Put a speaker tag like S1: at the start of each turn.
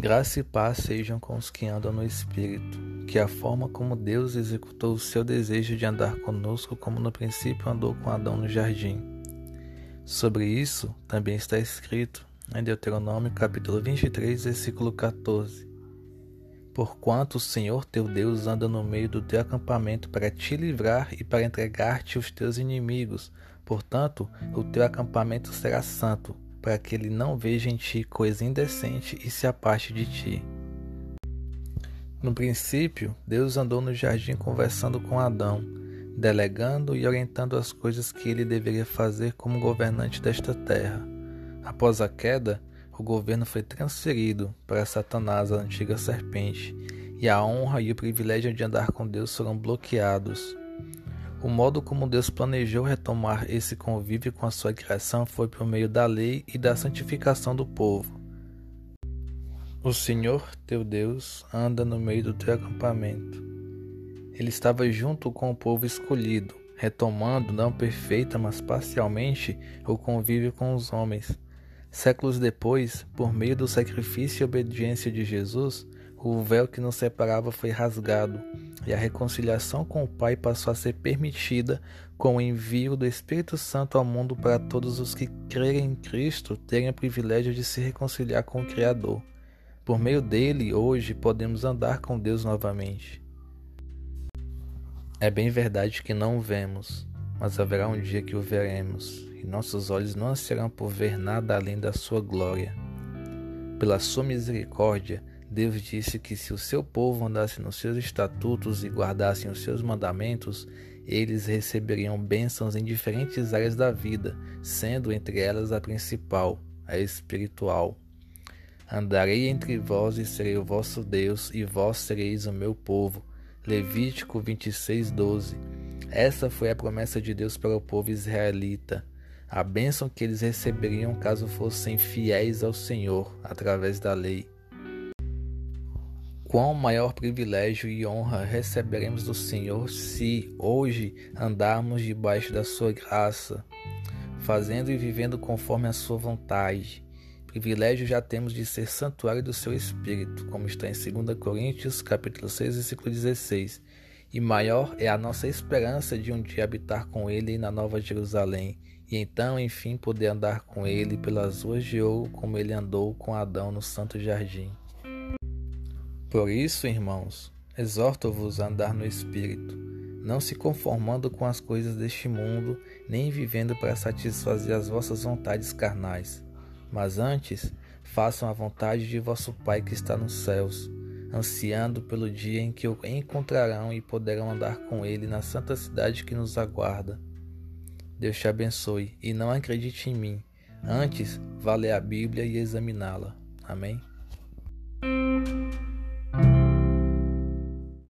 S1: Graça e paz sejam com os que andam no Espírito, que a forma como Deus executou o seu desejo de andar conosco, como no princípio andou com Adão no jardim. Sobre isso também está escrito em Deuteronômio capítulo 23, versículo 14. Porquanto o Senhor teu Deus anda no meio do teu acampamento para te livrar e para entregar-te os teus inimigos, portanto, o teu acampamento será santo para que ele não veja em ti coisa indecente e se aparte de ti. No princípio, Deus andou no jardim conversando com Adão, delegando e orientando as coisas que ele deveria fazer como governante desta terra. Após a queda, o governo foi transferido para Satanás, a antiga serpente, e a honra e o privilégio de andar com Deus foram bloqueados. O modo como Deus planejou retomar esse convívio com a sua criação foi por meio da lei e da santificação do povo. O Senhor, teu Deus, anda no meio do teu acampamento. Ele estava junto com o povo escolhido, retomando, não perfeita, mas parcialmente, o convívio com os homens. Séculos depois, por meio do sacrifício e obediência de Jesus, o véu que nos separava foi rasgado e a reconciliação com o Pai passou a ser permitida com o envio do Espírito Santo ao mundo para todos os que crerem em Cristo terem o privilégio de se reconciliar com o Criador. Por meio dele, hoje podemos andar com Deus novamente. É bem verdade que não o vemos, mas haverá um dia que o veremos, e nossos olhos não serão por ver nada além da sua glória. Pela sua misericórdia, Deus disse que se o seu povo andasse nos seus estatutos e guardassem os seus mandamentos, eles receberiam bênçãos em diferentes áreas da vida, sendo entre elas a principal, a espiritual. Andarei entre vós e serei o vosso Deus, e vós sereis o meu povo. Levítico 26, 12. Essa foi a promessa de Deus para o povo israelita, a bênção que eles receberiam caso fossem fiéis ao Senhor através da lei. Quão maior privilégio e honra receberemos do Senhor se hoje andarmos debaixo da sua graça, fazendo e vivendo conforme a sua vontade. Privilégio já temos de ser santuário do seu espírito, como está em 2 Coríntios, capítulo 6, versículo 16. E maior é a nossa esperança de um dia habitar com ele na Nova Jerusalém, e então, enfim, poder andar com ele pelas ruas de ouro, como ele andou com Adão no Santo Jardim. Por isso, irmãos, exorto-vos a andar no Espírito, não se conformando com as coisas deste mundo, nem vivendo para satisfazer as vossas vontades carnais, mas antes façam a vontade de vosso Pai que está nos céus, ansiando pelo dia em que o encontrarão e poderão andar com ele na santa cidade que nos aguarda. Deus te abençoe e não acredite em mim, antes vá ler a Bíblia e examiná-la. Amém?